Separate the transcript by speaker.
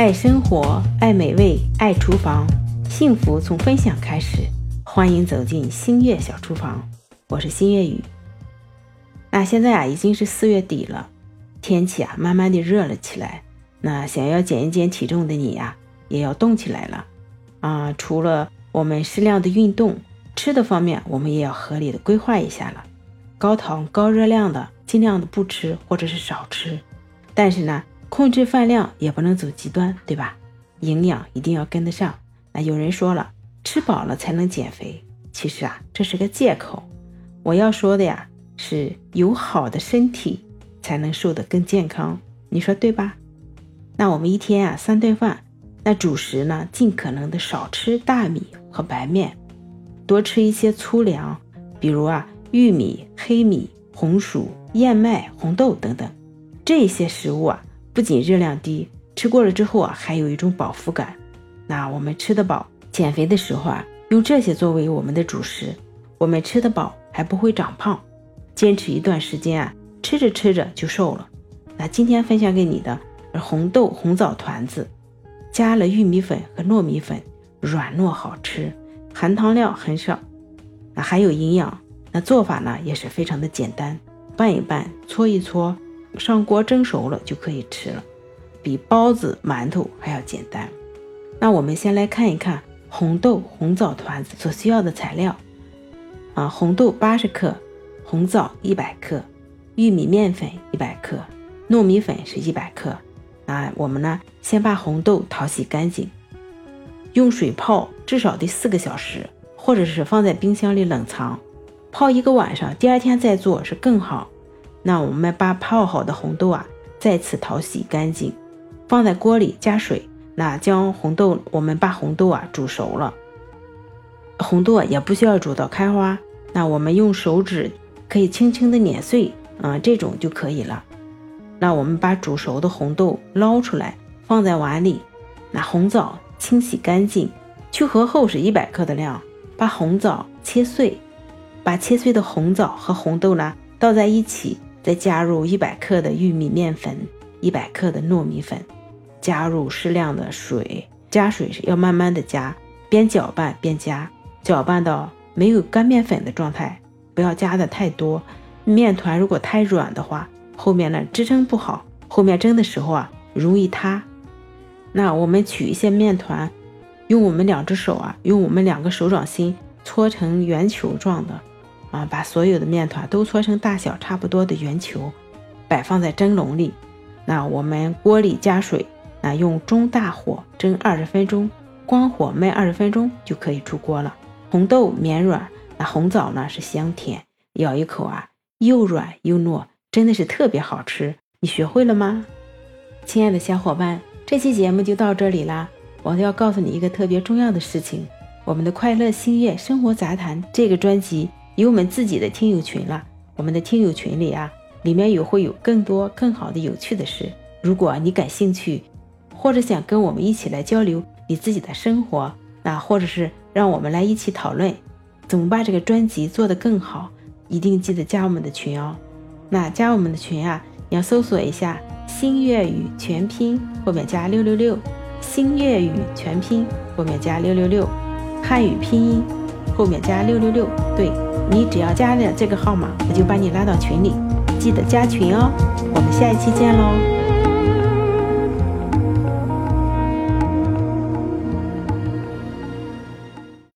Speaker 1: 爱生活，爱美味，爱厨房，幸福从分享开始。欢迎走进星月小厨房，我是星月雨。那现在啊，已经是四月底了，天气啊，慢慢的热了起来。那想要减一减体重的你呀，也要动起来了啊！除了我们适量的运动，吃的方面，我们也要合理的规划一下了。高糖高热量的，尽量的不吃或者是少吃。但是呢，控制饭量也不能走极端，对吧？营养一定要跟得上。那有人说了，吃饱了才能减肥，其实啊，这是个借口。我要说的呀，是有好的身体才能瘦得更健康，你说对吧？那我们一天啊三顿饭，那主食呢，尽可能的少吃大米和白面，多吃一些粗粮，比如啊。玉米、黑米、红薯、燕麦、红豆等等，这些食物啊，不仅热量低，吃过了之后啊，还有一种饱腹感。那我们吃得饱，减肥的时候啊，用这些作为我们的主食，我们吃得饱还不会长胖，坚持一段时间啊，吃着吃着就瘦了。那今天分享给你的红豆红枣团子，加了玉米粉和糯米粉，软糯好吃，含糖量很少，那还有营养。那做法呢也是非常的简单，拌一拌，搓一搓，上锅蒸熟了就可以吃了，比包子、馒头还要简单。那我们先来看一看红豆红枣团子所需要的材料啊，红豆八十克，红枣一百克，玉米面粉一百克，糯米粉是一百克。那我们呢，先把红豆淘洗干净，用水泡至少得四个小时，或者是放在冰箱里冷藏。泡一个晚上，第二天再做是更好。那我们把泡好的红豆啊，再次淘洗干净，放在锅里加水。那将红豆，我们把红豆啊煮熟了。红豆啊也不需要煮到开花，那我们用手指可以轻轻的碾碎，啊，这种就可以了。那我们把煮熟的红豆捞出来，放在碗里。那红枣清洗干净，去核后是一百克的量，把红枣切碎。把切碎的红枣和红豆呢倒在一起，再加入一百克的玉米面粉，一百克的糯米粉，加入适量的水。加水是要慢慢的加，边搅拌边加，搅拌到没有干面粉的状态，不要加的太多。面团如果太软的话，后面呢支撑不好，后面蒸的时候啊容易塌。那我们取一些面团，用我们两只手啊，用我们两个手掌心搓成圆球状的。啊，把所有的面团都搓成大小差不多的圆球，摆放在蒸笼里。那我们锅里加水，那用中大火蒸二十分钟，关火焖二十分钟就可以出锅了。红豆绵软，那红枣呢是香甜，咬一口啊，又软又糯，真的是特别好吃。你学会了吗，亲爱的小伙伴？这期节目就到这里啦。我要告诉你一个特别重要的事情：我们的快乐星月生活杂谈这个专辑。有我们自己的听友群了，我们的听友群里啊，里面有会有更多更好的有趣的事。如果你感兴趣，或者想跟我们一起来交流你自己的生活，那或者是让我们来一起讨论怎么把这个专辑做得更好，一定记得加我们的群哦。那加我们的群啊，你要搜索一下“新粤语全拼”后面加六六六，“新粤语全拼”后面加六六六，汉语拼音后面加六六六，对。你只要加了这个号码，我就把你拉到群里，记得加群哦。我们下一期见喽。